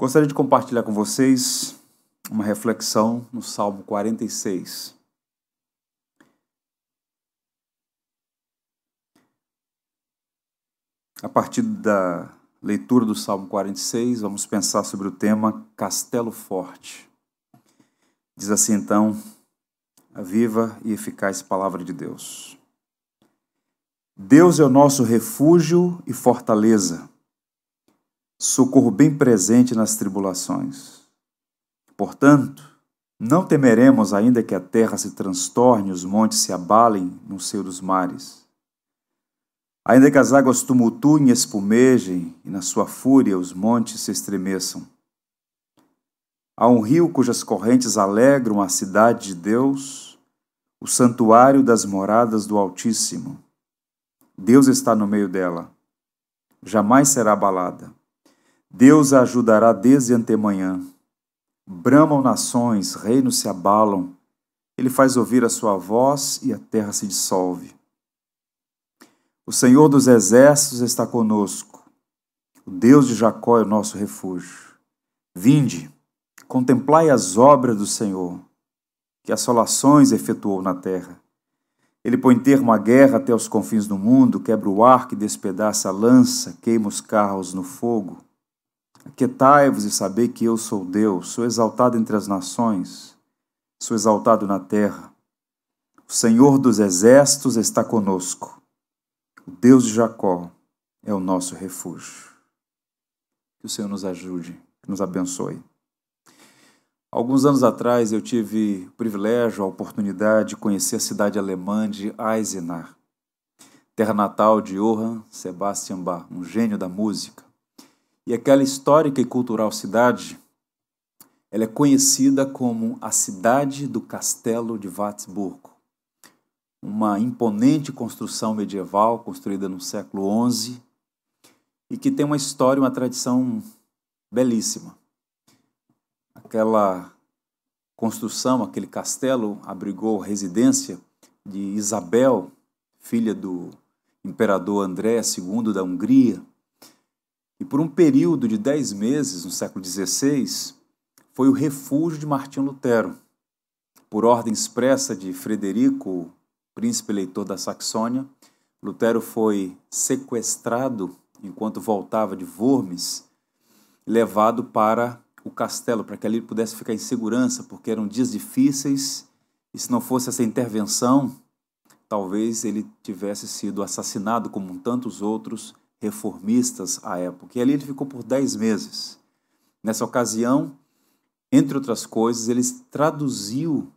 Gostaria de compartilhar com vocês uma reflexão no Salmo 46. A partir da leitura do Salmo 46, vamos pensar sobre o tema Castelo Forte. Diz assim então a viva e eficaz palavra de Deus. Deus é o nosso refúgio e fortaleza socorro bem presente nas tribulações. Portanto, não temeremos ainda que a terra se transtorne, os montes se abalem no seio dos mares. Ainda que as águas tumultuem e espumejem, e na sua fúria os montes se estremeçam. Há um rio cujas correntes alegram a cidade de Deus, o santuário das moradas do Altíssimo. Deus está no meio dela, jamais será abalada. Deus a ajudará desde antemanhã. Bramam nações, reinos se abalam. Ele faz ouvir a sua voz e a terra se dissolve. O Senhor dos exércitos está conosco. O Deus de Jacó é o nosso refúgio. Vinde, contemplai as obras do Senhor, que assolações efetuou na terra. Ele põe termo à guerra até os confins do mundo, quebra o arco e despedaça a lança, queima os carros no fogo. Aquietai-vos e sabei que eu sou Deus, sou exaltado entre as nações, sou exaltado na terra. O Senhor dos exércitos está conosco. O Deus de Jacó é o nosso refúgio. Que o Senhor nos ajude, nos abençoe. Alguns anos atrás eu tive o privilégio, a oportunidade de conhecer a cidade alemã de Eisenach, terra natal de Johann Sebastian Bach, um gênio da música. E aquela histórica e cultural cidade, ela é conhecida como a cidade do Castelo de Watzburgo, uma imponente construção medieval construída no século XI e que tem uma história, uma tradição belíssima. Aquela construção, aquele castelo abrigou residência de Isabel, filha do imperador André II da Hungria, e por um período de dez meses, no século XVI, foi o refúgio de Martim Lutero. Por ordem expressa de Frederico, príncipe eleitor da Saxônia, Lutero foi sequestrado enquanto voltava de Worms, levado para o castelo, para que ali ele pudesse ficar em segurança, porque eram dias difíceis e se não fosse essa intervenção, talvez ele tivesse sido assassinado como tantos outros reformistas à época. E ali ele ficou por dez meses. Nessa ocasião, entre outras coisas, ele traduziu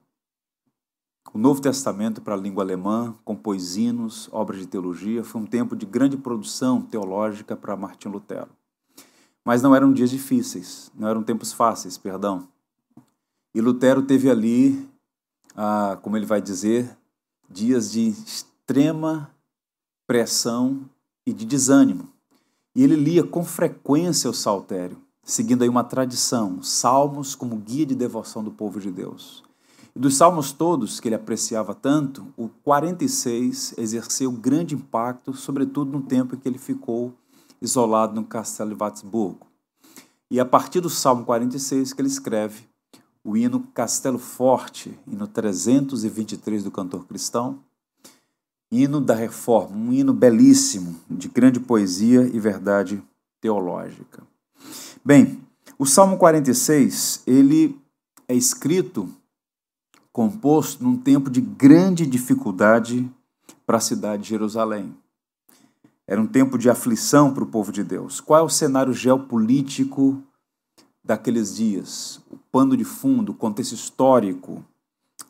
o Novo Testamento para a língua alemã, compôs hinos, obras de teologia. Foi um tempo de grande produção teológica para Martim Lutero. Mas não eram dias difíceis, não eram tempos fáceis, perdão. E Lutero teve ali, ah, como ele vai dizer, dias de extrema pressão e de desânimo. E ele lia com frequência o saltério, seguindo aí uma tradição, salmos como guia de devoção do povo de Deus. E dos salmos todos que ele apreciava tanto, o 46 exerceu grande impacto, sobretudo no tempo em que ele ficou isolado no castelo de Watzburgo. E a partir do Salmo 46 que ele escreve o hino Castelo Forte, hino 323 do cantor cristão, hino da reforma, um hino belíssimo, de grande poesia e verdade teológica. Bem, o Salmo 46, ele é escrito, composto num tempo de grande dificuldade para a cidade de Jerusalém. Era um tempo de aflição para o povo de Deus. Qual é o cenário geopolítico daqueles dias? O pano de fundo, o contexto histórico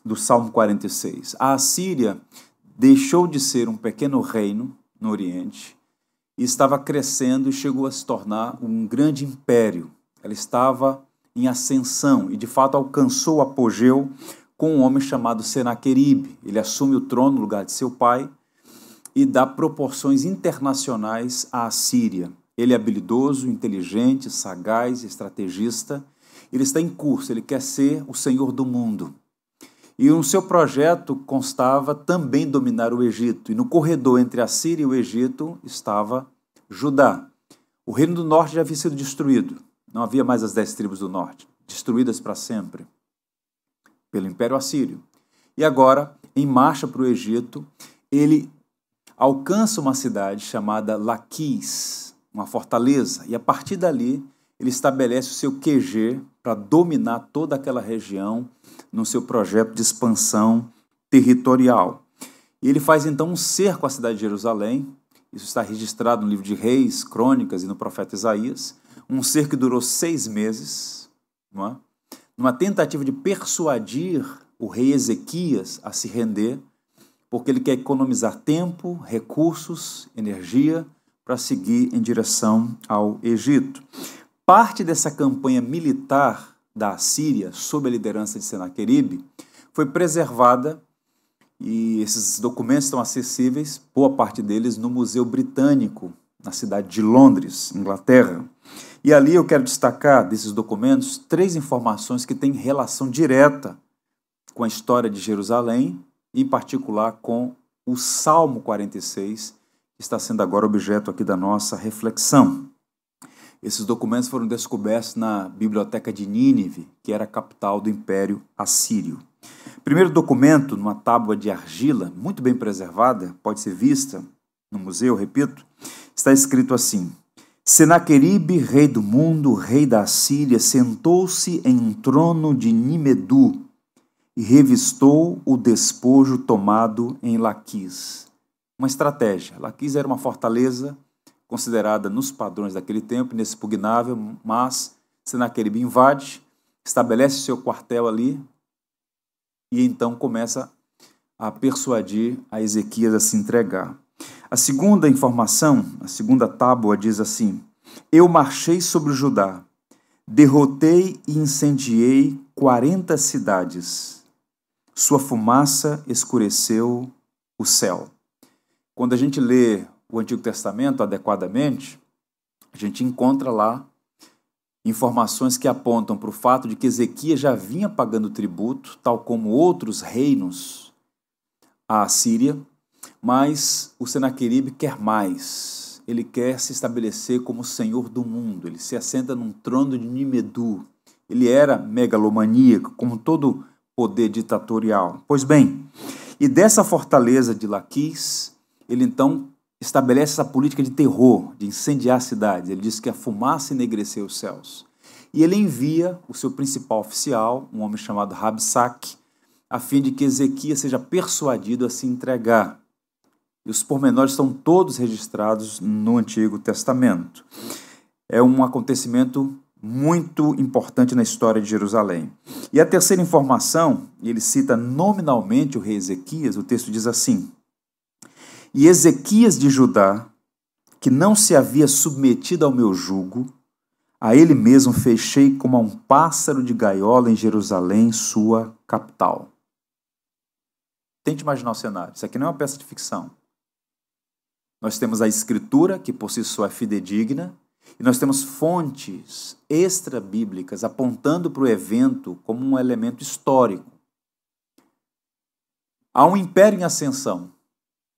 do Salmo 46. A Assíria deixou de ser um pequeno reino no Oriente e estava crescendo e chegou a se tornar um grande império. Ela estava em ascensão e de fato alcançou o apogeu com um homem chamado Senaqueribe. Ele assume o trono no lugar de seu pai e dá proporções internacionais à Síria. Ele é habilidoso, inteligente, sagaz, estrategista. Ele está em curso, ele quer ser o senhor do mundo. E no seu projeto constava também dominar o Egito. E no corredor entre a Síria e o Egito estava Judá. O reino do norte já havia sido destruído. Não havia mais as dez tribos do norte, destruídas para sempre pelo Império Assírio. E agora, em marcha para o Egito, ele alcança uma cidade chamada Laquis, uma fortaleza, e a partir dali ele estabelece o seu QG para dominar toda aquela região no seu projeto de expansão territorial. E ele faz então um cerco à cidade de Jerusalém, isso está registrado no livro de Reis, Crônicas e no profeta Isaías, um cerco que durou seis meses, é? numa tentativa de persuadir o rei Ezequias a se render, porque ele quer economizar tempo, recursos, energia para seguir em direção ao Egito. Parte dessa campanha militar da Assíria, sob a liderança de Senaqueribe, foi preservada e esses documentos estão acessíveis, boa parte deles, no Museu Britânico, na cidade de Londres, Inglaterra. E ali eu quero destacar desses documentos três informações que têm relação direta com a história de Jerusalém, em particular com o Salmo 46, que está sendo agora objeto aqui da nossa reflexão. Esses documentos foram descobertos na Biblioteca de Nínive, que era a capital do Império Assírio. Primeiro documento, numa tábua de argila, muito bem preservada, pode ser vista no museu, repito, está escrito assim: Senaqueribe, rei do mundo, rei da Assíria, sentou-se em um trono de Nimedu e revistou o despojo tomado em Laquis. Uma estratégia. Laquis era uma fortaleza considerada nos padrões daquele tempo inexpugnável, mas Senaqueribe invade, estabelece seu quartel ali e então começa a persuadir a Ezequias a se entregar. A segunda informação, a segunda tábua diz assim: Eu marchei sobre Judá, derrotei e incendiei quarenta cidades. Sua fumaça escureceu o céu. Quando a gente lê o Antigo Testamento adequadamente, a gente encontra lá informações que apontam para o fato de que Ezequias já vinha pagando tributo, tal como outros reinos à Síria, mas o Senaqueribe quer mais. Ele quer se estabelecer como senhor do mundo. Ele se assenta num trono de Nimedu. Ele era megalomaníaco, como todo poder ditatorial. Pois bem, e dessa fortaleza de Laquis, ele então estabelece essa política de terror, de incendiar cidades. Ele diz que a fumaça enegreceu os céus. E ele envia o seu principal oficial, um homem chamado Rabsaque, a fim de que Ezequias seja persuadido a se entregar. E os pormenores estão todos registrados no Antigo Testamento. É um acontecimento muito importante na história de Jerusalém. E a terceira informação, ele cita nominalmente o rei Ezequias, o texto diz assim: E Ezequias de Judá, que não se havia submetido ao meu jugo, a ele mesmo fechei como a um pássaro de gaiola em Jerusalém, sua capital. Tente imaginar o cenário. Isso aqui não é uma peça de ficção. Nós temos a escritura, que por si só é fidedigna, e nós temos fontes extra-bíblicas apontando para o evento como um elemento histórico. Há um império em ascensão,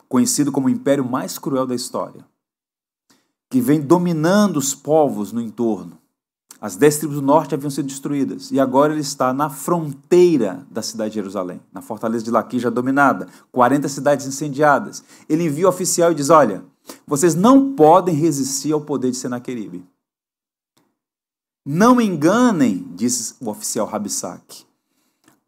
conhecido como o império mais cruel da história, que vem dominando os povos no entorno. As dez tribos do norte haviam sido destruídas e agora ele está na fronteira da cidade de Jerusalém, na fortaleza de Laquija dominada, 40 cidades incendiadas. Ele envia o oficial e diz: Olha, vocês não podem resistir ao poder de Senaqueribe. Não enganem, disse o oficial Rabissaque,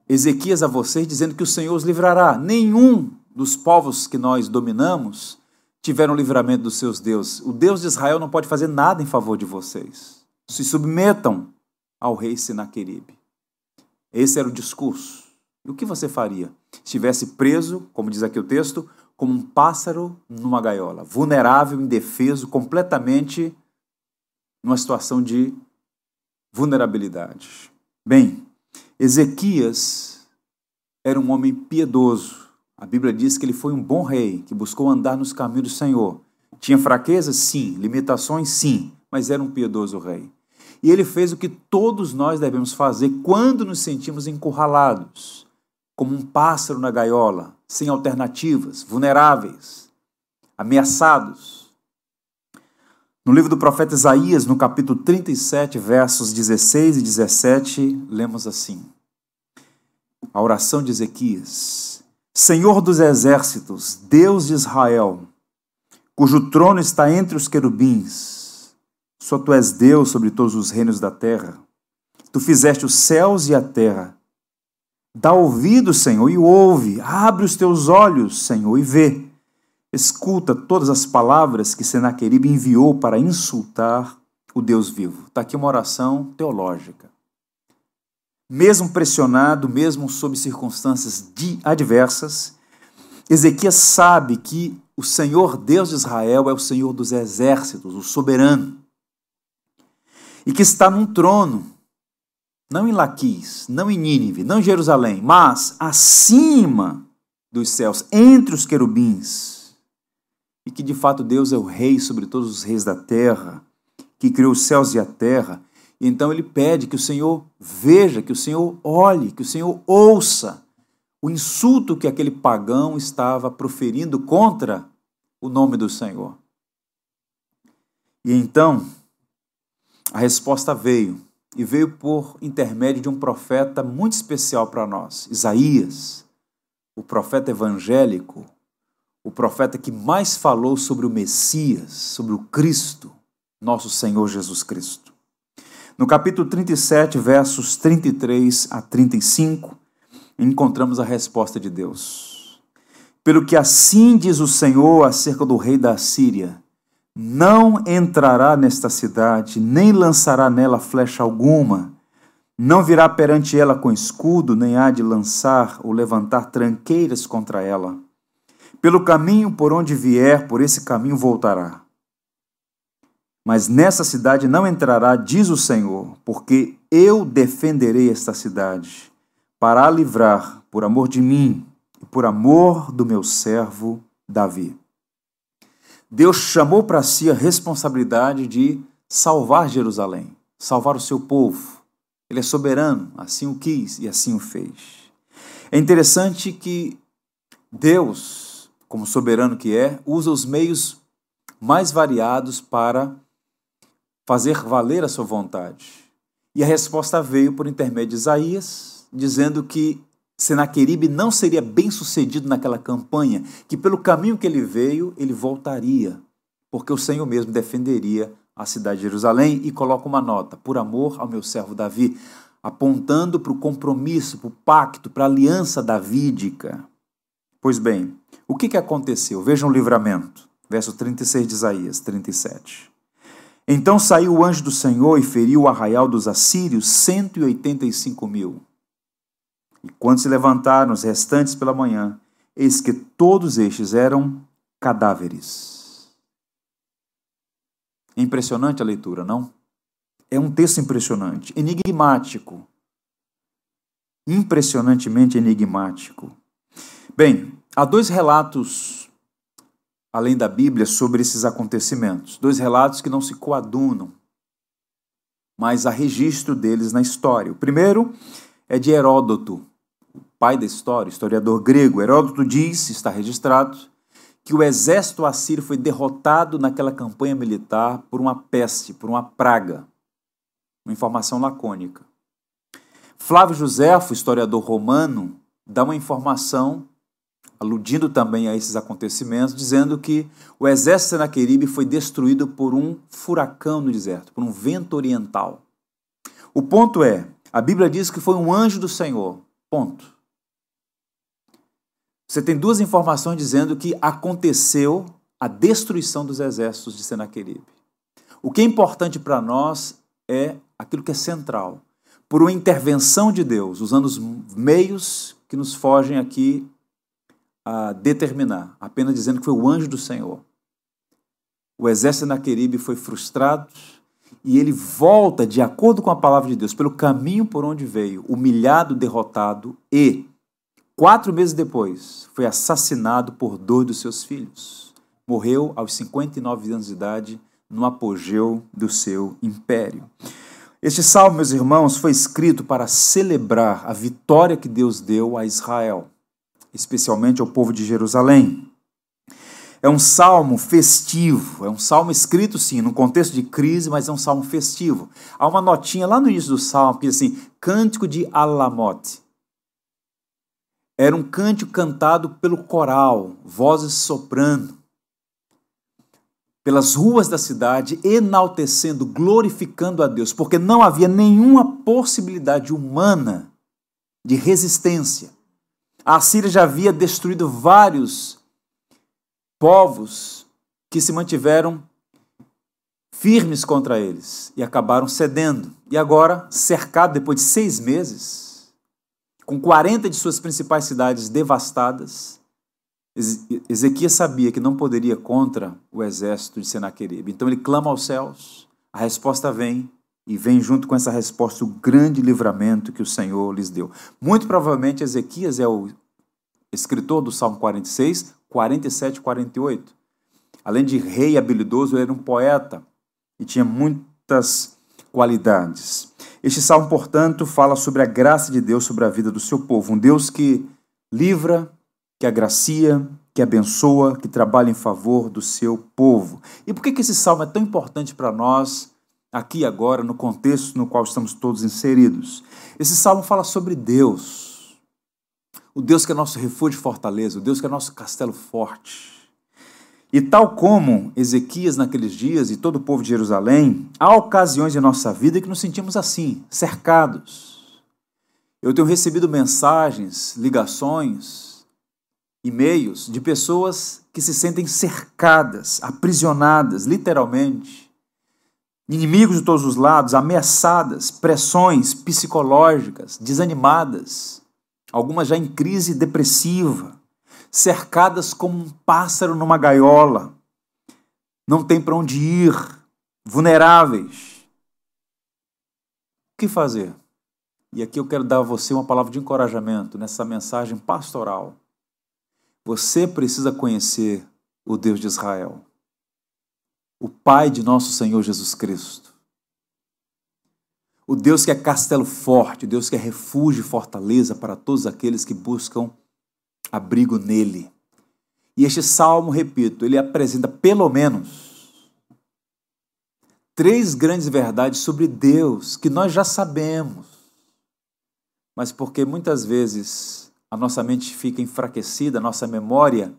Ezequias a vocês, dizendo que o Senhor os livrará. Nenhum dos povos que nós dominamos tiveram livramento dos seus deuses. O Deus de Israel não pode fazer nada em favor de vocês se submetam ao rei Senaqueribe. Esse era o discurso. E o que você faria? Estivesse preso, como diz aqui o texto, como um pássaro numa gaiola, vulnerável, indefeso, completamente numa situação de vulnerabilidade. Bem, Ezequias era um homem piedoso. A Bíblia diz que ele foi um bom rei, que buscou andar nos caminhos do Senhor. Tinha fraquezas? Sim. Limitações? Sim. Mas era um piedoso rei. E ele fez o que todos nós devemos fazer quando nos sentimos encurralados, como um pássaro na gaiola, sem alternativas, vulneráveis, ameaçados. No livro do profeta Isaías, no capítulo 37, versos 16 e 17, lemos assim: A oração de Ezequias: Senhor dos exércitos, Deus de Israel, cujo trono está entre os querubins, só tu és Deus sobre todos os reinos da terra. Tu fizeste os céus e a terra. Dá ouvido, Senhor, e ouve. Abre os teus olhos, Senhor, e vê. Escuta todas as palavras que Senaqueribe enviou para insultar o Deus vivo. Está aqui uma oração teológica. Mesmo pressionado, mesmo sob circunstâncias adversas, Ezequias sabe que o Senhor Deus de Israel é o Senhor dos exércitos, o soberano, e que está num trono, não em Laquis, não em Nínive, não em Jerusalém, mas acima dos céus, entre os querubins e que de fato Deus é o rei sobre todos os reis da terra, que criou os céus e a terra. E então ele pede que o Senhor veja, que o Senhor olhe, que o Senhor ouça o insulto que aquele pagão estava proferindo contra o nome do Senhor. E então a resposta veio, e veio por intermédio de um profeta muito especial para nós, Isaías, o profeta evangélico, o profeta que mais falou sobre o Messias, sobre o Cristo, nosso Senhor Jesus Cristo. No capítulo 37, versos 33 a 35, encontramos a resposta de Deus. Pelo que assim diz o Senhor acerca do rei da Síria: não entrará nesta cidade, nem lançará nela flecha alguma, não virá perante ela com escudo, nem há de lançar ou levantar tranqueiras contra ela pelo caminho por onde vier, por esse caminho voltará. Mas nessa cidade não entrará, diz o Senhor, porque eu defenderei esta cidade, para a livrar por amor de mim e por amor do meu servo Davi. Deus chamou para si a responsabilidade de salvar Jerusalém, salvar o seu povo. Ele é soberano, assim o quis e assim o fez. É interessante que Deus como soberano que é, usa os meios mais variados para fazer valer a sua vontade. E a resposta veio por intermédio de Isaías, dizendo que Senaqueribe não seria bem sucedido naquela campanha, que pelo caminho que ele veio, ele voltaria, porque o Senhor mesmo defenderia a cidade de Jerusalém e coloca uma nota, por amor ao meu servo Davi, apontando para o compromisso, para o pacto, para a aliança davídica. Pois bem, o que, que aconteceu? Vejam o livramento. Verso 36 de Isaías 37. Então saiu o anjo do Senhor e feriu o arraial dos assírios, 185 mil. E quando se levantaram os restantes pela manhã, eis que todos estes eram cadáveres. É impressionante a leitura, não? É um texto impressionante, enigmático. Impressionantemente enigmático. Bem, há dois relatos, além da Bíblia, sobre esses acontecimentos. Dois relatos que não se coadunam, mas há registro deles na história. O primeiro é de Heródoto, o pai da história, historiador grego. Heródoto diz, está registrado, que o exército assírio foi derrotado naquela campanha militar por uma peste, por uma praga. Uma informação lacônica. Flávio Joséfo, historiador romano, dá uma informação aludindo também a esses acontecimentos, dizendo que o exército de Senaqueribe foi destruído por um furacão no deserto, por um vento oriental. O ponto é, a Bíblia diz que foi um anjo do Senhor. Ponto. Você tem duas informações dizendo que aconteceu a destruição dos exércitos de Senaqueribe. O que é importante para nós é aquilo que é central. Por uma intervenção de Deus, usando os meios que nos fogem aqui a determinar, apenas dizendo que foi o anjo do Senhor. O exército de Naqueribe foi frustrado e ele volta, de acordo com a palavra de Deus, pelo caminho por onde veio, humilhado, derrotado e, quatro meses depois, foi assassinado por dois dos seus filhos. Morreu aos 59 anos de idade, no apogeu do seu império. Este salmo, meus irmãos, foi escrito para celebrar a vitória que Deus deu a Israel especialmente ao povo de Jerusalém. É um salmo festivo, é um salmo escrito sim, num contexto de crise, mas é um salmo festivo. Há uma notinha lá no início do salmo que diz assim: Cântico de Alamote. Era um cântico cantado pelo coral, vozes soprando, pelas ruas da cidade, enaltecendo, glorificando a Deus, porque não havia nenhuma possibilidade humana de resistência. A Síria já havia destruído vários povos que se mantiveram firmes contra eles e acabaram cedendo. E agora, cercado depois de seis meses, com 40 de suas principais cidades devastadas, Ezequias sabia que não poderia contra o exército de Senaqueribe. Então ele clama aos céus, a resposta vem, e vem junto com essa resposta o grande livramento que o Senhor lhes deu. Muito provavelmente Ezequias é o escritor do Salmo 46, 47 e 48. Além de rei habilidoso, ele era um poeta e tinha muitas qualidades. Este salmo, portanto, fala sobre a graça de Deus sobre a vida do seu povo, um Deus que livra, que agracia, que abençoa, que trabalha em favor do seu povo. E por que, que esse salmo é tão importante para nós aqui agora, no contexto no qual estamos todos inseridos? Esse salmo fala sobre Deus, o Deus que é nosso refúgio e fortaleza, o Deus que é nosso castelo forte. E tal como Ezequias naqueles dias e todo o povo de Jerusalém, há ocasiões em nossa vida que nos sentimos assim, cercados. Eu tenho recebido mensagens, ligações, e-mails de pessoas que se sentem cercadas, aprisionadas, literalmente, inimigos de todos os lados, ameaçadas, pressões psicológicas, desanimadas, algumas já em crise depressiva, cercadas como um pássaro numa gaiola, não tem para onde ir, vulneráveis. O que fazer? E aqui eu quero dar a você uma palavra de encorajamento nessa mensagem pastoral. Você precisa conhecer o Deus de Israel, o Pai de nosso Senhor Jesus Cristo. O Deus que é castelo forte, o Deus que é refúgio e fortaleza para todos aqueles que buscam abrigo nele. E este salmo, repito, ele apresenta pelo menos três grandes verdades sobre Deus que nós já sabemos, mas porque muitas vezes a nossa mente fica enfraquecida, a nossa memória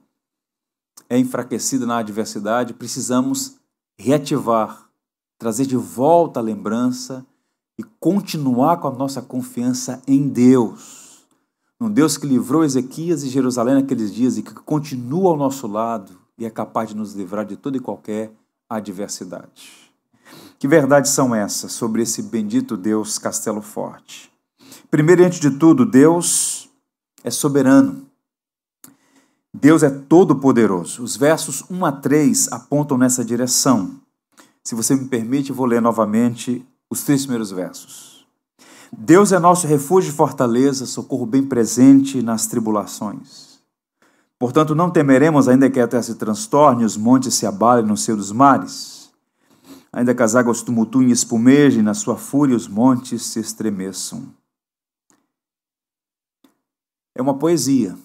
é enfraquecida na adversidade, precisamos reativar, trazer de volta a lembrança e continuar com a nossa confiança em Deus. Um Deus que livrou Ezequias e Jerusalém naqueles dias e que continua ao nosso lado e é capaz de nos livrar de toda e qualquer adversidade. Que verdades são essas sobre esse bendito Deus Castelo Forte? Primeiro, antes de tudo, Deus é soberano. Deus é todo-poderoso. Os versos 1 a 3 apontam nessa direção. Se você me permite, vou ler novamente os três primeiros versos. Deus é nosso refúgio e fortaleza, socorro bem presente nas tribulações. Portanto, não temeremos, ainda que a terra se transtorne, os montes se abalem no seio dos mares, ainda que as águas tumultuem e espumejem, na sua fúria os montes se estremeçam é uma poesia.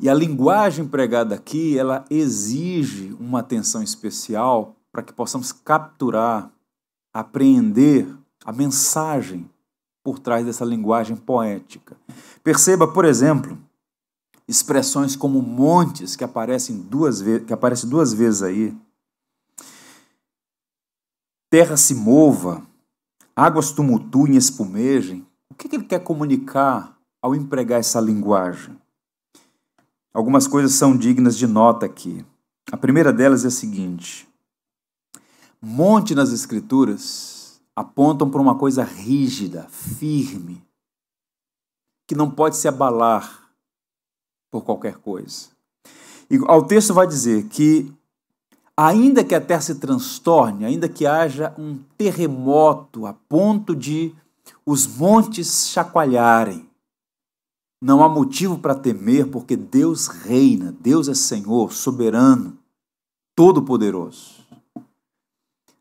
E a linguagem empregada aqui, ela exige uma atenção especial para que possamos capturar, apreender a mensagem por trás dessa linguagem poética. Perceba, por exemplo, expressões como montes que aparecem duas vezes, que aparecem duas vezes aí. Terra se mova, águas tumultuem espumejem. O que ele quer comunicar ao empregar essa linguagem. Algumas coisas são dignas de nota aqui. A primeira delas é a seguinte: monte nas Escrituras apontam para uma coisa rígida, firme, que não pode se abalar por qualquer coisa. E o texto vai dizer que, ainda que a terra se transtorne, ainda que haja um terremoto a ponto de os montes chacoalharem, não há motivo para temer, porque Deus reina, Deus é Senhor, soberano, todo-poderoso.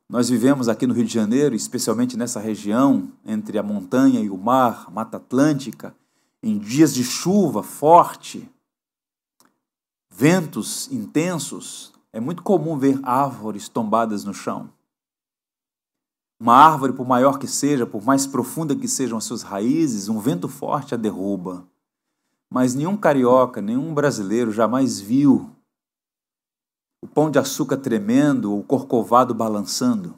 Nós vivemos aqui no Rio de Janeiro, especialmente nessa região, entre a montanha e o mar, Mata Atlântica, em dias de chuva forte, ventos intensos, é muito comum ver árvores tombadas no chão. Uma árvore, por maior que seja, por mais profunda que sejam as suas raízes, um vento forte a derruba. Mas nenhum carioca, nenhum brasileiro jamais viu o pão de açúcar tremendo ou o corcovado balançando.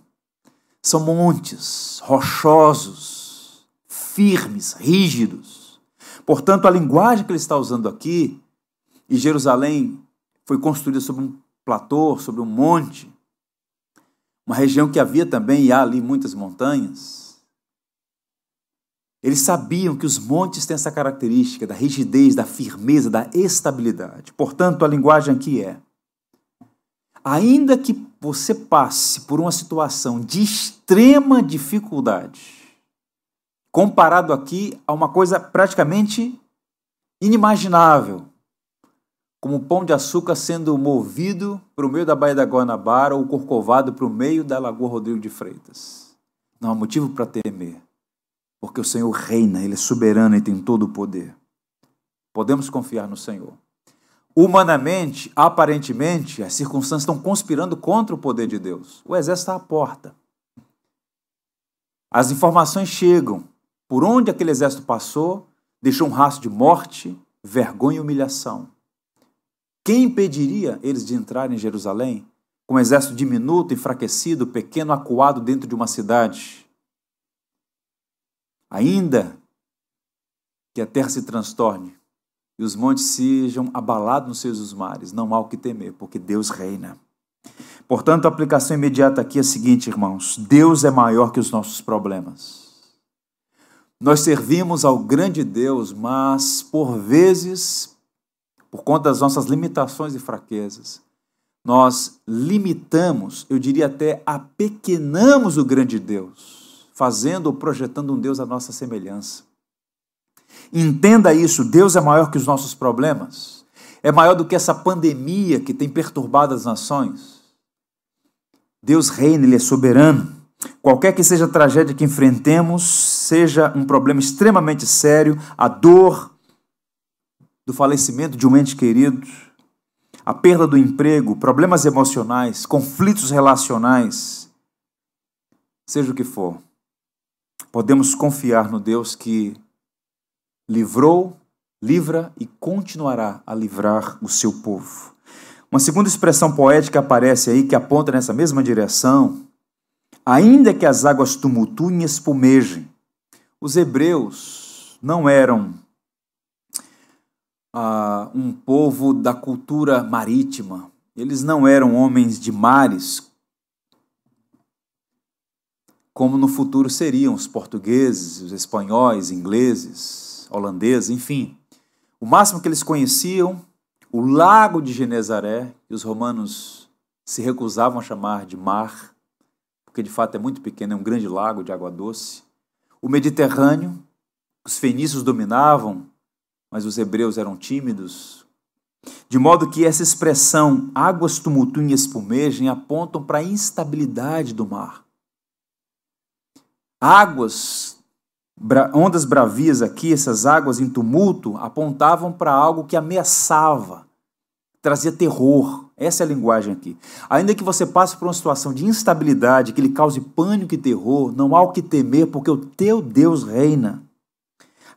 São montes rochosos, firmes, rígidos. Portanto, a linguagem que ele está usando aqui, e Jerusalém foi construída sobre um platô, sobre um monte, uma região que havia também e há ali muitas montanhas. Eles sabiam que os montes têm essa característica da rigidez, da firmeza, da estabilidade. Portanto, a linguagem aqui é: ainda que você passe por uma situação de extrema dificuldade, comparado aqui a uma coisa praticamente inimaginável, como o pão de açúcar sendo movido para o meio da Baía da Guanabara ou corcovado para o meio da Lagoa Rodrigo de Freitas. Não há motivo para temer, porque o Senhor reina, Ele é soberano e tem todo o poder. Podemos confiar no Senhor. Humanamente, aparentemente, as circunstâncias estão conspirando contra o poder de Deus. O exército está à porta. As informações chegam. Por onde aquele exército passou, deixou um rastro de morte, vergonha e humilhação. Quem impediria eles de entrar em Jerusalém com um exército diminuto, enfraquecido, pequeno, acuado dentro de uma cidade? Ainda que a terra se transtorne e os montes sejam abalados nos seus mares, não há o que temer, porque Deus reina. Portanto, a aplicação imediata aqui é a seguinte, irmãos: Deus é maior que os nossos problemas. Nós servimos ao grande Deus, mas por vezes por conta das nossas limitações e fraquezas, nós limitamos, eu diria até apequenamos o grande Deus, fazendo ou projetando um Deus à nossa semelhança. Entenda isso, Deus é maior que os nossos problemas, é maior do que essa pandemia que tem perturbado as nações. Deus reina, Ele é soberano. Qualquer que seja a tragédia que enfrentemos, seja um problema extremamente sério, a dor, do falecimento de um ente querido, a perda do emprego, problemas emocionais, conflitos relacionais, seja o que for, podemos confiar no Deus que livrou, livra e continuará a livrar o seu povo. Uma segunda expressão poética aparece aí que aponta nessa mesma direção. Ainda que as águas tumultuem e espumejem, os hebreus não eram uh, um povo da cultura marítima. Eles não eram homens de mares, como no futuro seriam os portugueses, os espanhóis, ingleses, holandeses, enfim. O máximo que eles conheciam, o lago de Genezaré, que os romanos se recusavam a chamar de mar, porque de fato é muito pequeno, é um grande lago de água doce. O Mediterrâneo, os fenícios dominavam, mas os hebreus eram tímidos, de modo que essa expressão águas tumultuem e espumejem apontam para a instabilidade do mar. Águas, ondas bravias aqui, essas águas em tumulto, apontavam para algo que ameaçava, trazia terror. Essa é a linguagem aqui. Ainda que você passe por uma situação de instabilidade, que lhe cause pânico e terror, não há o que temer, porque o teu Deus reina.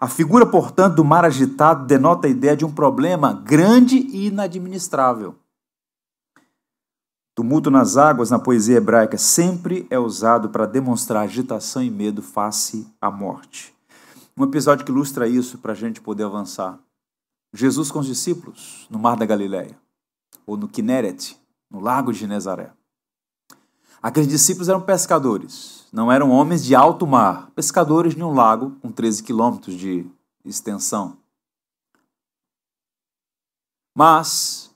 A figura, portanto, do mar agitado denota a ideia de um problema grande e inadministrável. Tumulto nas águas, na poesia hebraica, sempre é usado para demonstrar agitação e medo face à morte. Um episódio que ilustra isso para a gente poder avançar. Jesus com os discípulos no Mar da Galileia, ou no Kineret, no Lago de Genezaré. Aqueles discípulos eram pescadores, não eram homens de alto mar, pescadores de um lago com 13 quilômetros de extensão. Mas,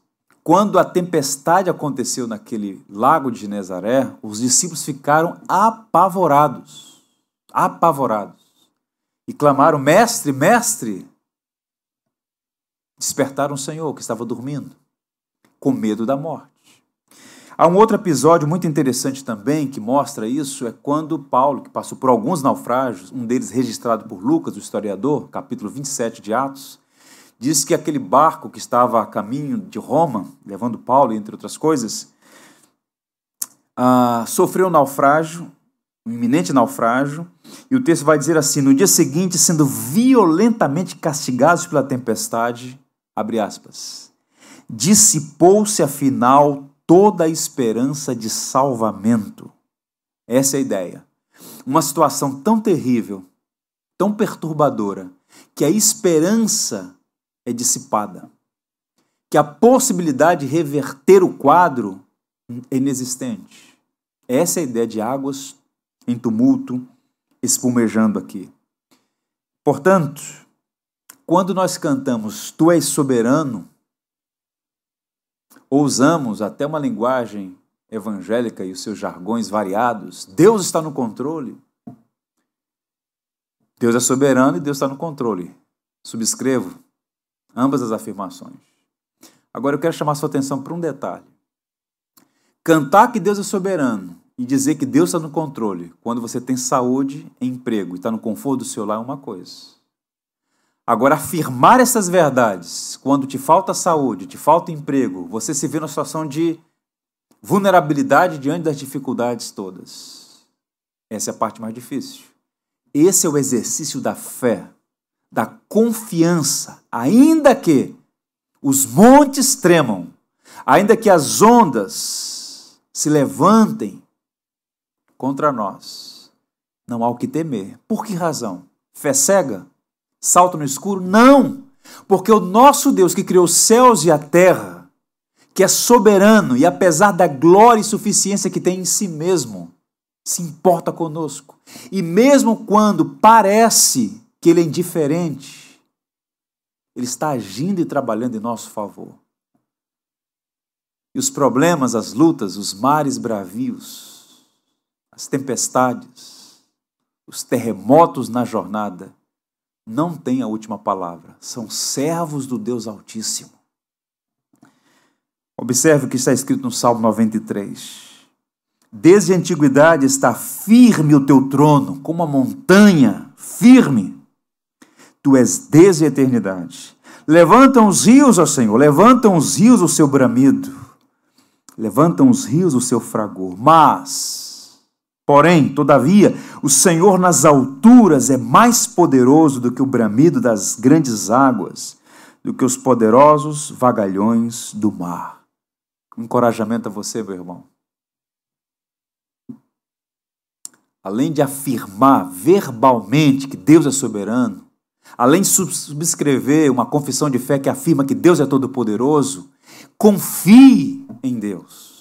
quando a tempestade aconteceu naquele lago de Genezaré, os discípulos ficaram apavorados, apavorados, e clamaram: Mestre, mestre! Despertaram o Senhor que estava dormindo, com medo da morte. Há um outro episódio muito interessante também que mostra isso, é quando Paulo, que passou por alguns naufrágios, um deles registrado por Lucas, o historiador, capítulo 27 de Atos, diz que aquele barco que estava a caminho de Roma, levando Paulo, entre outras coisas, ah, sofreu um naufrágio, um iminente naufrágio, e o texto vai dizer assim: no dia seguinte, sendo violentamente castigados pela tempestade, abre aspas, dissipou-se afinal toda a esperança de salvamento. Essa é a ideia. Uma situação tão terrível, tão perturbadora, que a esperança é dissipada, que a possibilidade de reverter o quadro é inexistente. Essa é a ideia de águas em tumulto, espumejando aqui. Portanto, quando nós cantamos Tu és soberano, ou usamos até uma linguagem evangélica e os seus jargões variados, Deus está no controle. Deus é soberano e Deus está no controle. Subscrevo ambas as afirmações. Agora eu quero chamar sua atenção para um detalhe. Cantar que Deus é soberano e dizer que Deus está no controle quando você tem saúde emprego e está no conforto do seu lar é uma coisa. Agora, afirmar essas verdades quando te falta saúde, te falta emprego, você se vê numa situação de vulnerabilidade diante das dificuldades todas. Essa é a parte mais difícil. Esse é o exercício da fé, da confiança, ainda que os montes tremam, ainda que as ondas se levantem contra nós. Não há o que temer. Por que razão? Fé cega? Salto no escuro? Não! Porque o nosso Deus que criou os céus e a terra, que é soberano e apesar da glória e suficiência que tem em si mesmo, se importa conosco. E mesmo quando parece que ele é indiferente, ele está agindo e trabalhando em nosso favor. E os problemas, as lutas, os mares bravios, as tempestades, os terremotos na jornada, não têm a última palavra. São servos do Deus Altíssimo. Observe o que está escrito no Salmo 93. Desde a antiguidade está firme o teu trono, como a montanha, firme. Tu és desde a eternidade. Levantam os rios, ó Senhor, levantam os rios o seu bramido, levantam os rios o seu fragor. Mas Porém, todavia, o Senhor nas alturas é mais poderoso do que o bramido das grandes águas, do que os poderosos vagalhões do mar. encorajamento a você, meu irmão. Além de afirmar verbalmente que Deus é soberano, além de subscrever uma confissão de fé que afirma que Deus é todo-poderoso, confie em Deus.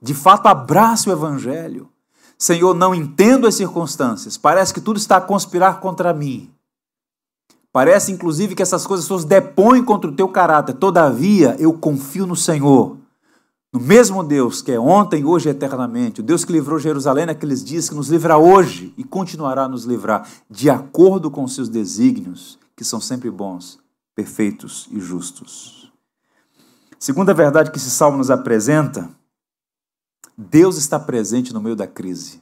De fato, abrace o Evangelho. Senhor, não entendo as circunstâncias, parece que tudo está a conspirar contra mim. Parece, inclusive, que essas coisas todas depõem contra o teu caráter. Todavia, eu confio no Senhor, no mesmo Deus que é ontem, hoje e eternamente, o Deus que livrou Jerusalém naqueles dias, que nos livra hoje e continuará a nos livrar, de acordo com seus desígnios, que são sempre bons, perfeitos e justos. Segunda verdade que esse salmo nos apresenta Deus está presente no meio da crise.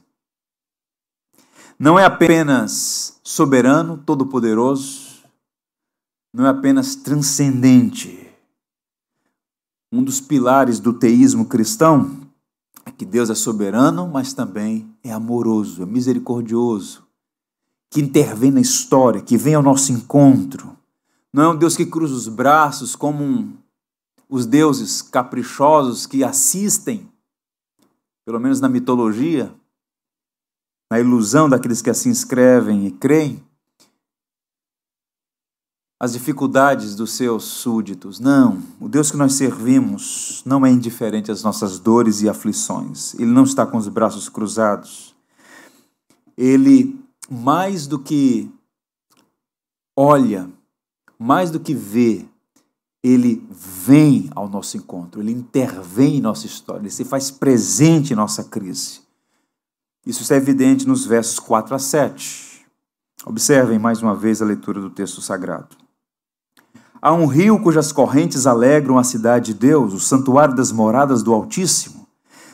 Não é apenas soberano, todo-poderoso, não é apenas transcendente. Um dos pilares do teísmo cristão é que Deus é soberano, mas também é amoroso, é misericordioso, que intervém na história, que vem ao nosso encontro. Não é um Deus que cruza os braços como um, os deuses caprichosos que assistem pelo menos na mitologia, na ilusão daqueles que assim escrevem e creem, as dificuldades dos seus súditos. Não, o Deus que nós servimos não é indiferente às nossas dores e aflições. Ele não está com os braços cruzados. Ele, mais do que olha, mais do que vê, ele vem ao nosso encontro, ele intervém em nossa história, ele se faz presente em nossa crise. Isso está evidente nos versos 4 a 7. Observem mais uma vez a leitura do texto sagrado. Há um rio cujas correntes alegram a cidade de Deus, o santuário das moradas do Altíssimo.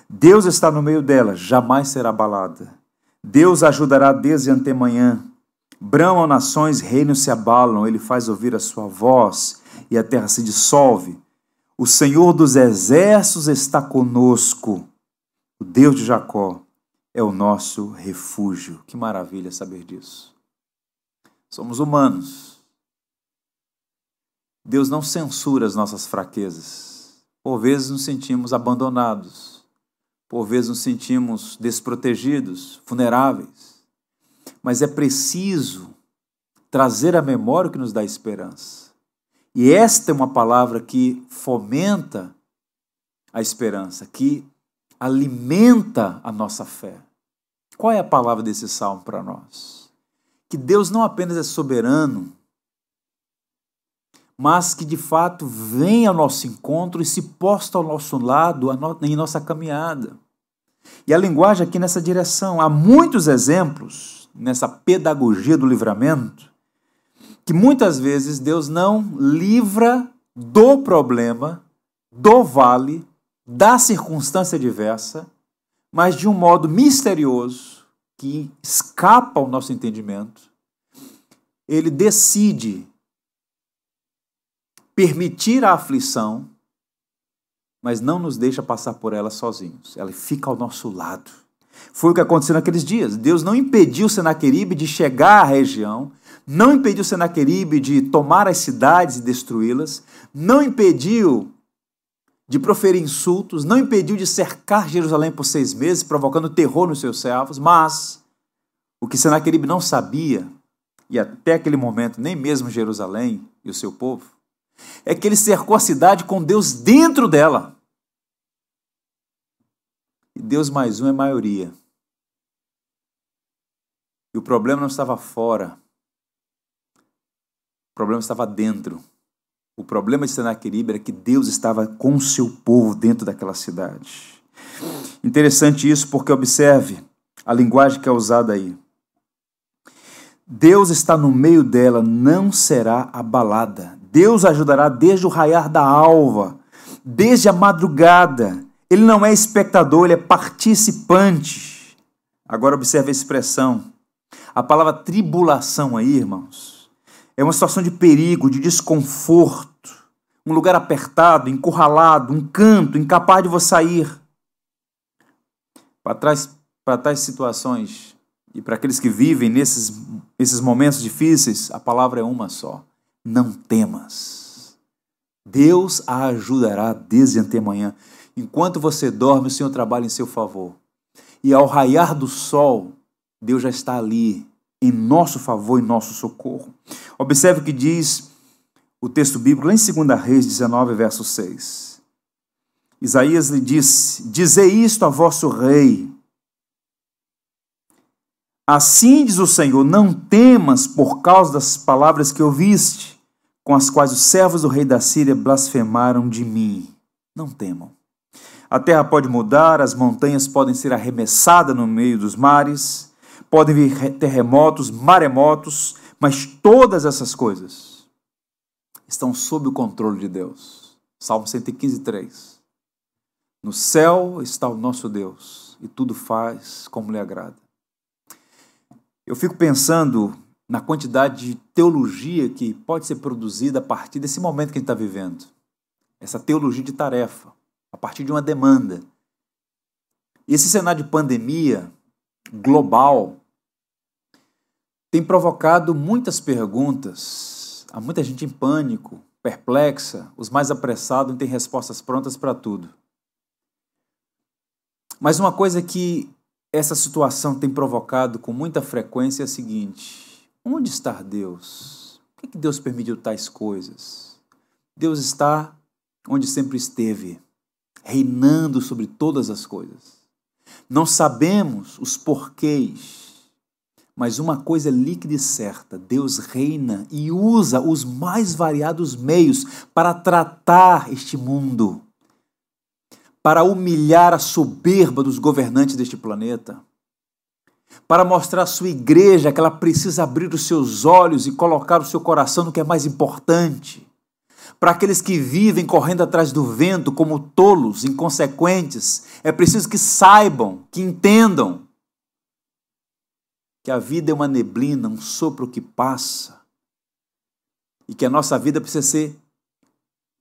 Deus está no meio dela, jamais será abalada. Deus ajudará desde antemanhã. Bramam nações, reinos se abalam, ele faz ouvir a sua voz e a terra se dissolve. O Senhor dos exércitos está conosco. O Deus de Jacó é o nosso refúgio. Que maravilha saber disso. Somos humanos. Deus não censura as nossas fraquezas. Por vezes nos sentimos abandonados. Por vezes nos sentimos desprotegidos, vulneráveis. Mas é preciso trazer à memória o que nos dá esperança. E esta é uma palavra que fomenta a esperança, que alimenta a nossa fé. Qual é a palavra desse salmo para nós? Que Deus não apenas é soberano, mas que de fato vem ao nosso encontro e se posta ao nosso lado em nossa caminhada. E a linguagem aqui nessa direção. Há muitos exemplos nessa pedagogia do livramento que muitas vezes Deus não livra do problema, do vale, da circunstância diversa, mas de um modo misterioso que escapa ao nosso entendimento. Ele decide permitir a aflição, mas não nos deixa passar por ela sozinhos. Ela fica ao nosso lado. Foi o que aconteceu naqueles dias. Deus não impediu Senaqueribe de chegar à região, não impediu Senaqueribe de tomar as cidades e destruí-las, não impediu de proferir insultos, não impediu de cercar Jerusalém por seis meses, provocando terror nos seus servos, mas o que Senaqueribe não sabia, e até aquele momento nem mesmo Jerusalém e o seu povo, é que ele cercou a cidade com Deus dentro dela. E Deus mais um é maioria. E o problema não estava fora, o problema estava dentro. O problema de Senaqueribe era que Deus estava com o seu povo dentro daquela cidade. Interessante isso porque observe a linguagem que é usada aí. Deus está no meio dela, não será abalada. Deus ajudará desde o raiar da alva, desde a madrugada. Ele não é espectador, ele é participante. Agora observe a expressão. A palavra tribulação aí, irmãos, é uma situação de perigo, de desconforto, um lugar apertado, encurralado, um canto, incapaz de você sair. Para trás, para tais situações e para aqueles que vivem nesses, nesses momentos difíceis, a palavra é uma só: não temas. Deus a ajudará desde antemanhã. Enquanto você dorme, o Senhor trabalha em seu favor. E ao raiar do sol, Deus já está ali em nosso favor, em nosso socorro. Observe o que diz o texto bíblico lá em 2 Reis 19, verso 6. Isaías lhe disse: Dizei isto a vosso rei. Assim diz o Senhor: Não temas por causa das palavras que ouviste, com as quais os servos do rei da Síria blasfemaram de mim. Não temam. A terra pode mudar, as montanhas podem ser arremessadas no meio dos mares, podem vir terremotos, maremotos, mas todas essas coisas estão sob o controle de Deus. Salmo 115, 3. No céu está o nosso Deus e tudo faz como lhe agrada. Eu fico pensando na quantidade de teologia que pode ser produzida a partir desse momento que a gente está vivendo. Essa teologia de tarefa, a partir de uma demanda. E esse cenário de pandemia global tem provocado muitas perguntas, há muita gente em pânico, perplexa, os mais apressados não têm respostas prontas para tudo. Mas uma coisa que essa situação tem provocado com muita frequência é a seguinte: onde está Deus? Por que Deus permitiu tais coisas? Deus está onde sempre esteve, reinando sobre todas as coisas. Não sabemos os porquês, mas uma coisa é líquida e certa: Deus reina e usa os mais variados meios para tratar este mundo, para humilhar a soberba dos governantes deste planeta, para mostrar à sua igreja que ela precisa abrir os seus olhos e colocar o seu coração no que é mais importante. Para aqueles que vivem correndo atrás do vento como tolos, inconsequentes, é preciso que saibam, que entendam que a vida é uma neblina, um sopro que passa, e que a nossa vida precisa ser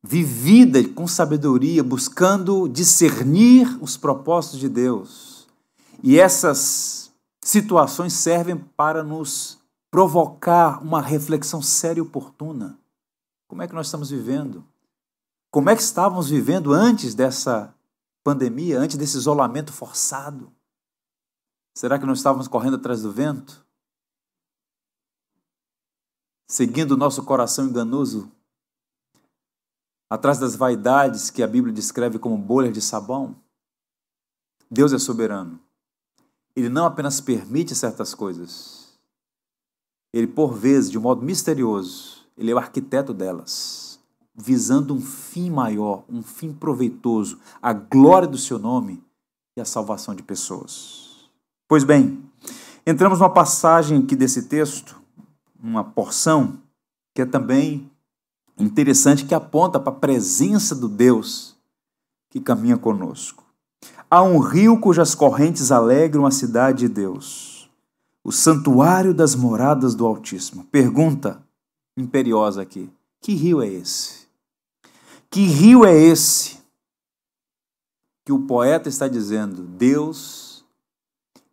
vivida com sabedoria, buscando discernir os propósitos de Deus. E essas situações servem para nos provocar uma reflexão séria e oportuna. Como é que nós estamos vivendo? Como é que estávamos vivendo antes dessa pandemia, antes desse isolamento forçado? Será que não estávamos correndo atrás do vento? Seguindo o nosso coração enganoso? Atrás das vaidades que a Bíblia descreve como bolhas de sabão? Deus é soberano. Ele não apenas permite certas coisas, ele, por vezes, de um modo misterioso, ele é o arquiteto delas, visando um fim maior, um fim proveitoso, a glória do seu nome e a salvação de pessoas. Pois bem, entramos numa passagem aqui desse texto, uma porção que é também interessante, que aponta para a presença do Deus que caminha conosco. Há um rio cujas correntes alegram a cidade de Deus, o santuário das moradas do Altíssimo. Pergunta imperiosa aqui: que rio é esse? Que rio é esse que o poeta está dizendo? Deus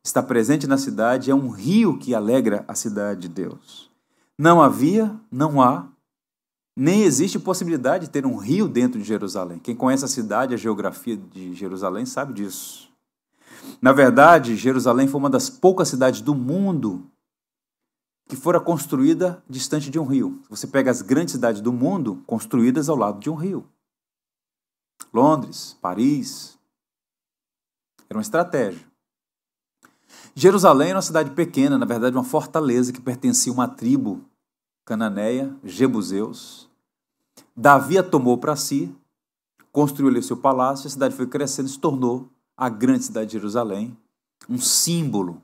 está presente na cidade, é um rio que alegra a cidade de Deus. Não havia, não há, nem existe possibilidade de ter um rio dentro de Jerusalém. Quem conhece a cidade, a geografia de Jerusalém, sabe disso. Na verdade, Jerusalém foi uma das poucas cidades do mundo que fora construída distante de um rio. Você pega as grandes cidades do mundo construídas ao lado de um rio. Londres, Paris. Era uma estratégia. Jerusalém era uma cidade pequena, na verdade, uma fortaleza que pertencia a uma tribo cananeia, Jebuseus. Davi a tomou para si, construiu ali seu palácio, a cidade foi crescendo e se tornou a grande cidade de Jerusalém, um símbolo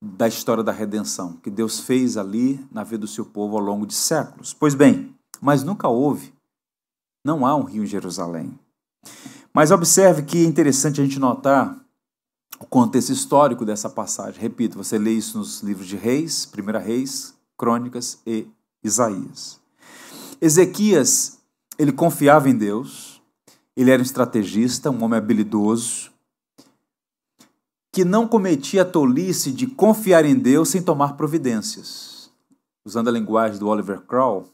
da história da redenção que Deus fez ali na vida do seu povo ao longo de séculos. Pois bem, mas nunca houve, não há um rio em Jerusalém. Mas observe que é interessante a gente notar o contexto histórico dessa passagem. Repito, você lê isso nos livros de Reis, Primeira Reis, Crônicas e Isaías. Ezequias, ele confiava em Deus, ele era um estrategista, um homem habilidoso, que não cometia a tolice de confiar em Deus sem tomar providências. Usando a linguagem do Oliver Crowell,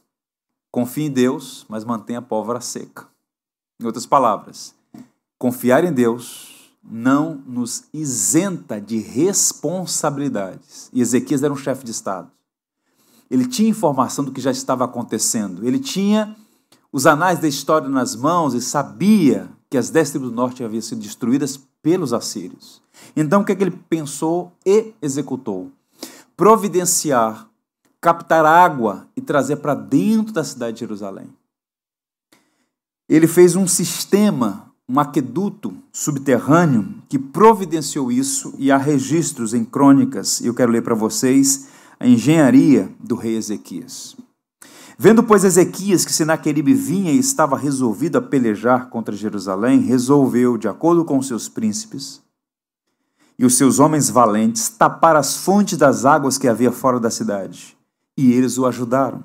confie em Deus, mas mantenha a pólvora seca. Em outras palavras, confiar em Deus não nos isenta de responsabilidades. E Ezequias era um chefe de Estado. Ele tinha informação do que já estava acontecendo. Ele tinha os anais da história nas mãos e sabia que as dez tribos do norte haviam sido destruídas pelos assírios. Então, o que, é que ele pensou e executou? Providenciar, captar água e trazer para dentro da cidade de Jerusalém. Ele fez um sistema um aqueduto subterrâneo que providenciou isso e há registros em crônicas, e eu quero ler para vocês a engenharia do rei Ezequias. Vendo, pois, Ezequias que Senaqueribe vinha e estava resolvido a pelejar contra Jerusalém, resolveu, de acordo com seus príncipes e os seus homens valentes, tapar as fontes das águas que havia fora da cidade. E eles o ajudaram.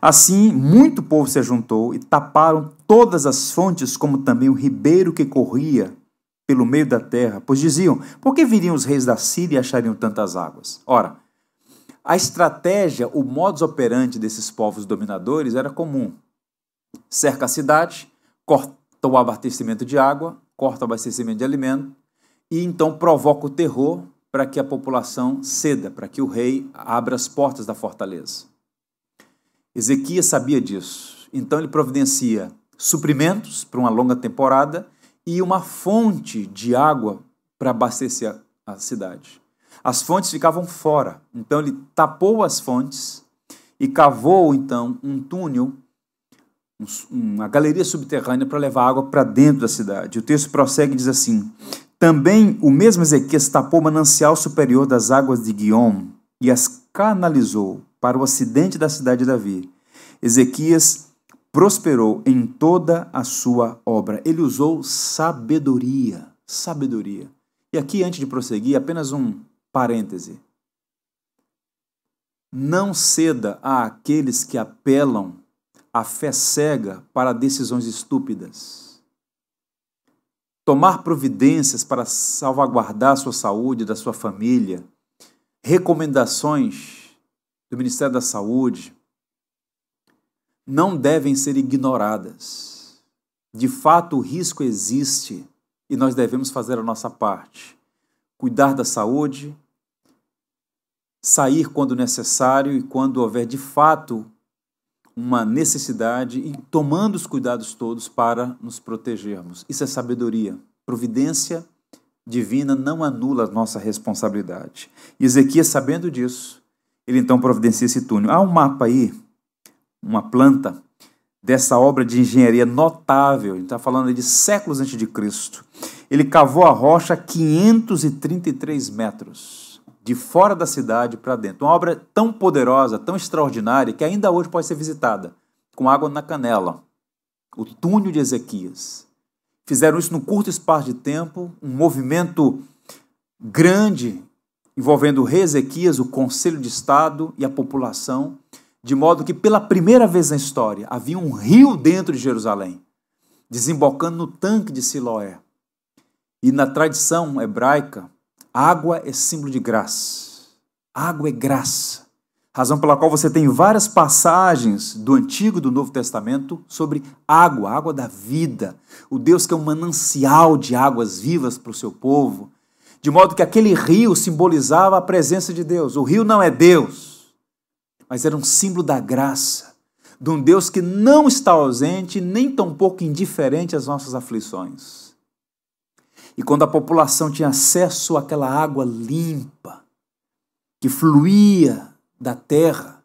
Assim, muito povo se ajuntou e taparam todas as fontes, como também o ribeiro que corria pelo meio da terra, pois diziam: por que viriam os reis da Síria e achariam tantas águas? Ora, a estratégia, o modus operandi desses povos dominadores era comum. Cerca a cidade, corta o abastecimento de água, corta o abastecimento de alimento e então provoca o terror para que a população ceda, para que o rei abra as portas da fortaleza. Ezequias sabia disso. Então ele providencia suprimentos para uma longa temporada e uma fonte de água para abastecer a cidade. As fontes ficavam fora. Então ele tapou as fontes e cavou então um túnel, uma galeria subterrânea para levar água para dentro da cidade. O texto prossegue e diz assim: Também o mesmo Ezequias tapou o manancial superior das águas de Guiom e as canalizou para o ocidente da cidade de Davi. Ezequias prosperou em toda a sua obra. Ele usou sabedoria, sabedoria. E aqui, antes de prosseguir, apenas um, Parêntese. Não ceda a aqueles que apelam à fé cega para decisões estúpidas. Tomar providências para salvaguardar a sua saúde, da sua família, recomendações do Ministério da Saúde, não devem ser ignoradas. De fato, o risco existe e nós devemos fazer a nossa parte. Cuidar da saúde, sair quando necessário e quando houver de fato uma necessidade e tomando os cuidados todos para nos protegermos. Isso é sabedoria. Providência divina não anula a nossa responsabilidade. E Ezequias, sabendo disso, ele então providencia esse túnel. Há um mapa aí, uma planta dessa obra de engenharia notável, a gente está falando de séculos antes de Cristo. Ele cavou a rocha 533 metros de fora da cidade para dentro. Uma obra tão poderosa, tão extraordinária, que ainda hoje pode ser visitada, com água na canela. O túnel de Ezequias. Fizeram isso num curto espaço de tempo, um movimento grande envolvendo o rei Ezequias, o conselho de Estado e a população, de modo que pela primeira vez na história havia um rio dentro de Jerusalém, desembocando no tanque de Siloé. E na tradição hebraica, Água é símbolo de graça. Água é graça. Razão pela qual você tem várias passagens do Antigo e do Novo Testamento sobre água, água da vida. O Deus que é um manancial de águas vivas para o seu povo. De modo que aquele rio simbolizava a presença de Deus. O rio não é Deus, mas era um símbolo da graça, de um Deus que não está ausente, nem tampouco indiferente às nossas aflições. E quando a população tinha acesso àquela água limpa, que fluía da terra,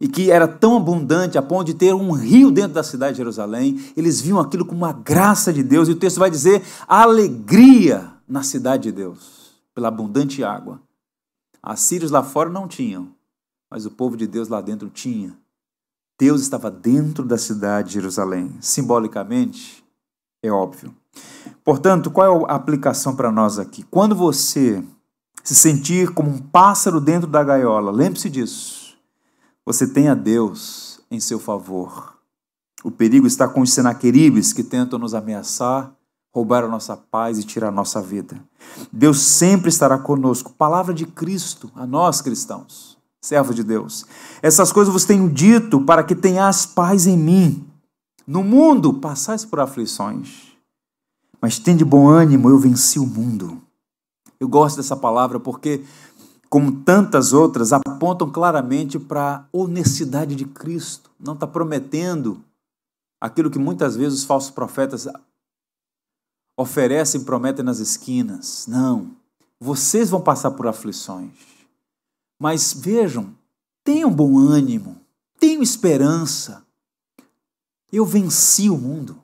e que era tão abundante a ponto de ter um rio dentro da cidade de Jerusalém, eles viam aquilo como uma graça de Deus, e o texto vai dizer alegria na cidade de Deus, pela abundante água. Assírios lá fora não tinham, mas o povo de Deus lá dentro tinha. Deus estava dentro da cidade de Jerusalém. Simbolicamente, é óbvio. Portanto, qual é a aplicação para nós aqui? Quando você se sentir como um pássaro dentro da gaiola, lembre-se disso. Você tem a Deus em seu favor. O perigo está com os senaqueribes que tentam nos ameaçar, roubar a nossa paz e tirar a nossa vida. Deus sempre estará conosco. Palavra de Cristo a nós cristãos, servos de Deus. Essas coisas vos tenho dito para que tenhas paz em mim. No mundo passais por aflições mas tem de bom ânimo, eu venci o mundo. Eu gosto dessa palavra porque, como tantas outras, apontam claramente para a honestidade de Cristo. Não está prometendo aquilo que muitas vezes os falsos profetas oferecem e prometem nas esquinas. Não. Vocês vão passar por aflições. Mas vejam, tenham bom ânimo, tenham esperança. Eu venci o mundo.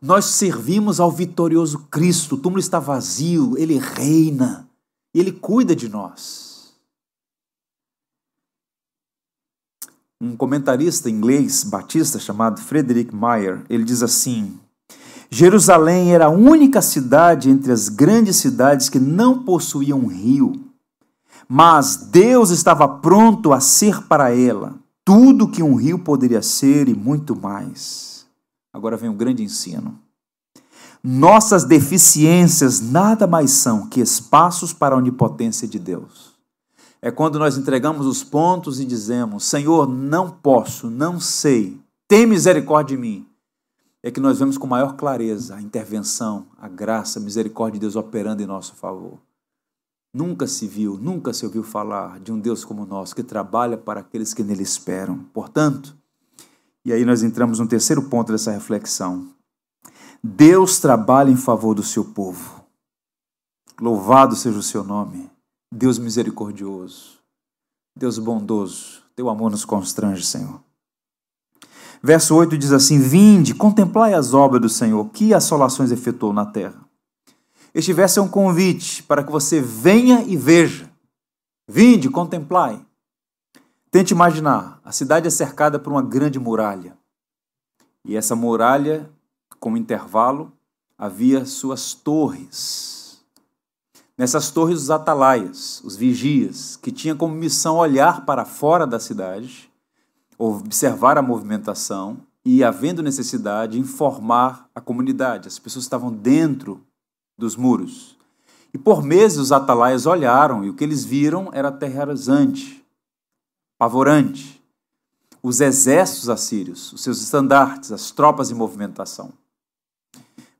Nós servimos ao vitorioso Cristo, o túmulo está vazio, ele reina, ele cuida de nós. Um comentarista inglês batista chamado Frederick Meyer, ele diz assim: Jerusalém era a única cidade entre as grandes cidades que não possuía um rio, mas Deus estava pronto a ser para ela tudo que um rio poderia ser e muito mais. Agora vem um grande ensino. Nossas deficiências nada mais são que espaços para a onipotência de Deus. É quando nós entregamos os pontos e dizemos: Senhor, não posso, não sei, tem misericórdia de mim. É que nós vemos com maior clareza a intervenção, a graça, a misericórdia de Deus operando em nosso favor. Nunca se viu, nunca se ouviu falar de um Deus como o nosso, que trabalha para aqueles que nele esperam. Portanto, e aí nós entramos no terceiro ponto dessa reflexão. Deus trabalha em favor do seu povo. Louvado seja o seu nome. Deus misericordioso. Deus bondoso. Teu amor nos constrange, Senhor. Verso 8 diz assim: Vinde, contemplai as obras do Senhor, que assolações efetuou na terra. Este verso é um convite para que você venha e veja. Vinde, contemplai. Tente imaginar, a cidade é cercada por uma grande muralha. E essa muralha, como intervalo, havia suas torres. nessas torres os atalaias, os vigias, que tinham como missão olhar para fora da cidade, observar a movimentação e, havendo necessidade, informar a comunidade. As pessoas estavam dentro dos muros. E por meses os atalaias olharam e o que eles viram era aterrorizante, pavorante. Os exércitos assírios, os seus estandartes, as tropas em movimentação.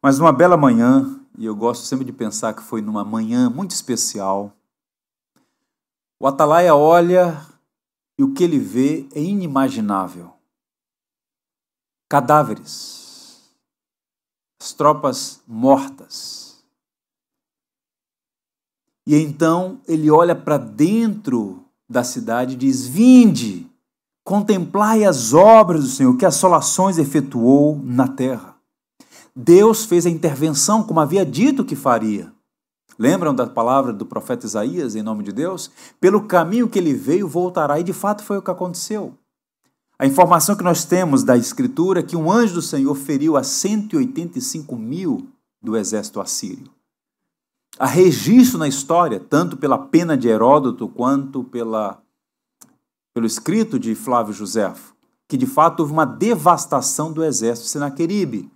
Mas numa bela manhã, e eu gosto sempre de pensar que foi numa manhã muito especial. O atalaia olha e o que ele vê é inimaginável. Cadáveres, as tropas mortas. E então ele olha para dentro da cidade diz: Vinde, contemplai as obras do Senhor, que assolações efetuou na terra. Deus fez a intervenção como havia dito que faria. Lembram da palavra do profeta Isaías, em nome de Deus? Pelo caminho que ele veio, voltará. E de fato foi o que aconteceu. A informação que nós temos da Escritura é que um anjo do Senhor feriu a 185 mil do exército assírio. Há registro na história, tanto pela pena de Heródoto quanto pela, pelo escrito de Flávio Josefo, que de fato houve uma devastação do exército Senaqueribe.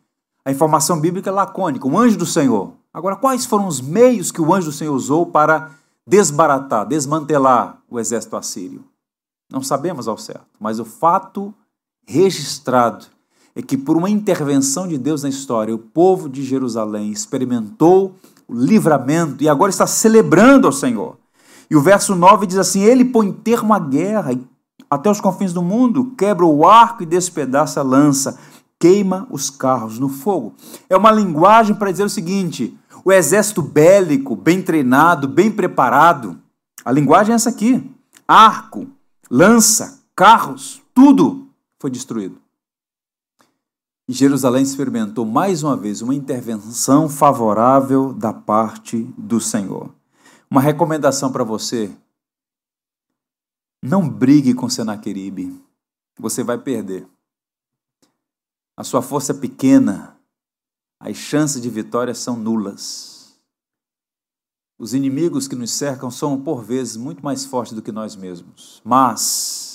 A informação bíblica é lacônica, um anjo do Senhor. Agora, quais foram os meios que o anjo do Senhor usou para desbaratar, desmantelar o exército assírio? Não sabemos ao certo, mas o fato registrado é que, por uma intervenção de Deus na história, o povo de Jerusalém experimentou o livramento e agora está celebrando ao Senhor. E o verso 9 diz assim: Ele põe termo à guerra até os confins do mundo, quebra o arco e despedaça a lança queima os carros no fogo. É uma linguagem para dizer o seguinte: o exército bélico, bem treinado, bem preparado, a linguagem é essa aqui: arco, lança, carros, tudo foi destruído. E Jerusalém experimentou mais uma vez uma intervenção favorável da parte do Senhor. Uma recomendação para você: não brigue com Senaqueribe, você vai perder a sua força é pequena, as chances de vitória são nulas. Os inimigos que nos cercam são, por vezes, muito mais fortes do que nós mesmos. Mas,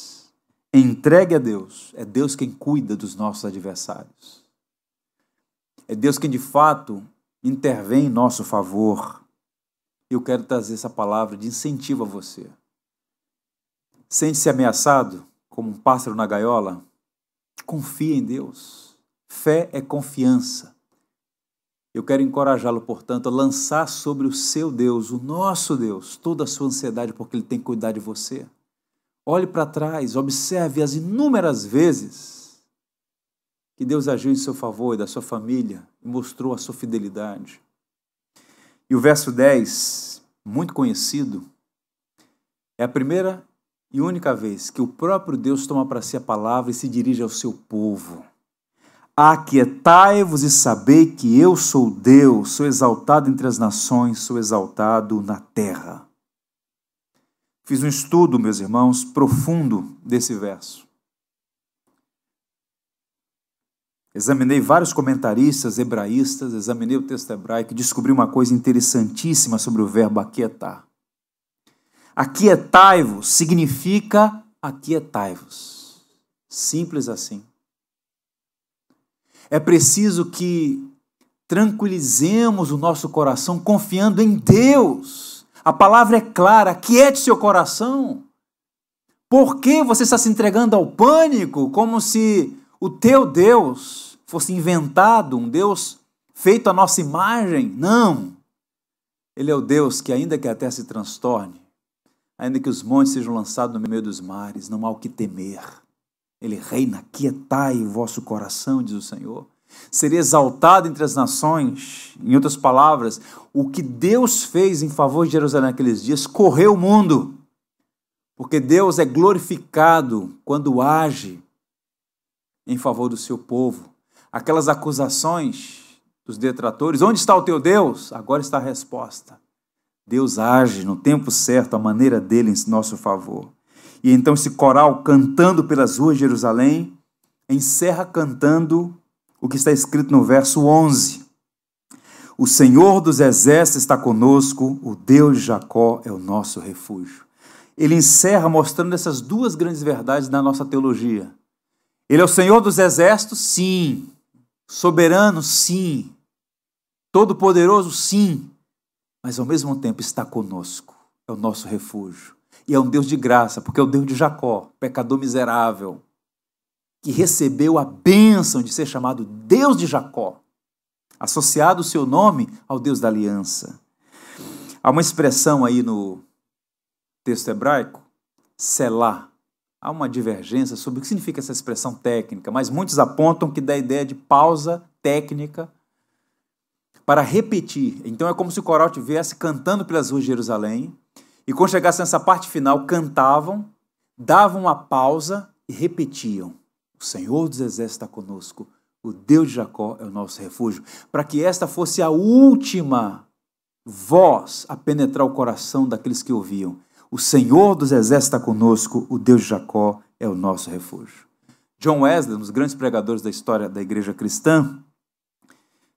entregue a Deus, é Deus quem cuida dos nossos adversários. É Deus quem, de fato, intervém em nosso favor. Eu quero trazer essa palavra de incentivo a você. Sente-se ameaçado, como um pássaro na gaiola? Confie em Deus. Fé é confiança. Eu quero encorajá-lo, portanto, a lançar sobre o seu Deus, o nosso Deus, toda a sua ansiedade, porque Ele tem que cuidar de você. Olhe para trás, observe as inúmeras vezes que Deus agiu em seu favor e da sua família e mostrou a sua fidelidade. E o verso 10, muito conhecido, é a primeira e única vez que o próprio Deus toma para si a palavra e se dirige ao seu povo. Aquietai-vos e sabei que eu sou Deus, sou exaltado entre as nações, sou exaltado na terra. Fiz um estudo, meus irmãos, profundo desse verso. Examinei vários comentaristas hebraístas, examinei o texto hebraico e descobri uma coisa interessantíssima sobre o verbo aquietar. Aquietai-vos significa aquietai-vos. Simples assim. É preciso que tranquilizemos o nosso coração confiando em Deus. A palavra é clara, aquiete seu coração. Por que você está se entregando ao pânico como se o teu Deus fosse inventado, um Deus feito à nossa imagem? Não. Ele é o Deus que, ainda que a terra se transtorne, ainda que os montes sejam lançados no meio dos mares, não há o que temer. Ele reina, quietai o vosso coração, diz o Senhor. Seria exaltado entre as nações. Em outras palavras, o que Deus fez em favor de Jerusalém naqueles dias correu o mundo. Porque Deus é glorificado quando age em favor do seu povo. Aquelas acusações dos detratores, onde está o teu Deus? Agora está a resposta. Deus age no tempo certo, a maneira dele em nosso favor. E então esse coral cantando pelas ruas de Jerusalém encerra cantando o que está escrito no verso 11. O Senhor dos exércitos está conosco, o Deus de Jacó é o nosso refúgio. Ele encerra mostrando essas duas grandes verdades da nossa teologia. Ele é o Senhor dos exércitos, sim. Soberano, sim. Todo-poderoso, sim. Mas ao mesmo tempo está conosco. É o nosso refúgio. E é um Deus de graça, porque é o Deus de Jacó, pecador miserável, que recebeu a bênção de ser chamado Deus de Jacó associado o seu nome ao Deus da aliança. Há uma expressão aí no texto hebraico, selá. Há uma divergência sobre o que significa essa expressão técnica, mas muitos apontam que dá a ideia de pausa técnica para repetir. Então é como se o coral estivesse cantando pelas ruas de Jerusalém e quando chegasse nessa parte final, cantavam, davam uma pausa e repetiam: O Senhor dos Exércitos está conosco, o Deus de Jacó é o nosso refúgio, para que esta fosse a última voz a penetrar o coração daqueles que ouviam. O Senhor dos exércitos está conosco, o Deus de Jacó é o nosso refúgio. John Wesley, um dos grandes pregadores da história da igreja cristã,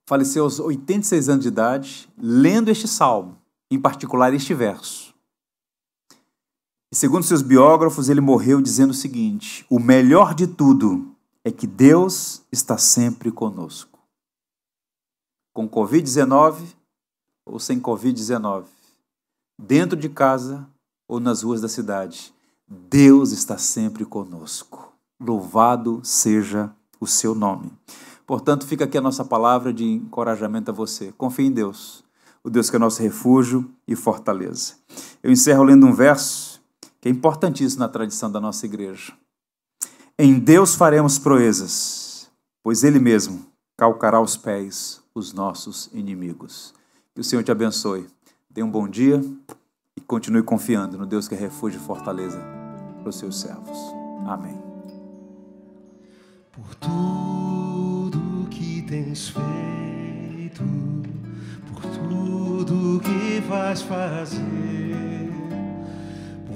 faleceu aos 86 anos de idade, lendo este salmo, em particular este verso. E segundo seus biógrafos, ele morreu dizendo o seguinte: O melhor de tudo é que Deus está sempre conosco. Com Covid-19 ou sem Covid-19, dentro de casa ou nas ruas da cidade, Deus está sempre conosco. Louvado seja o seu nome. Portanto, fica aqui a nossa palavra de encorajamento a você. Confie em Deus, o Deus que é nosso refúgio e fortaleza. Eu encerro lendo um verso que é importantíssimo na tradição da nossa igreja. Em Deus faremos proezas, pois Ele mesmo calcará aos pés os nossos inimigos. Que o Senhor te abençoe. Dê um bom dia e continue confiando no Deus que é refúgio e fortaleza para os seus servos. Amém. Por tudo que tens feito, por tudo que vais fazer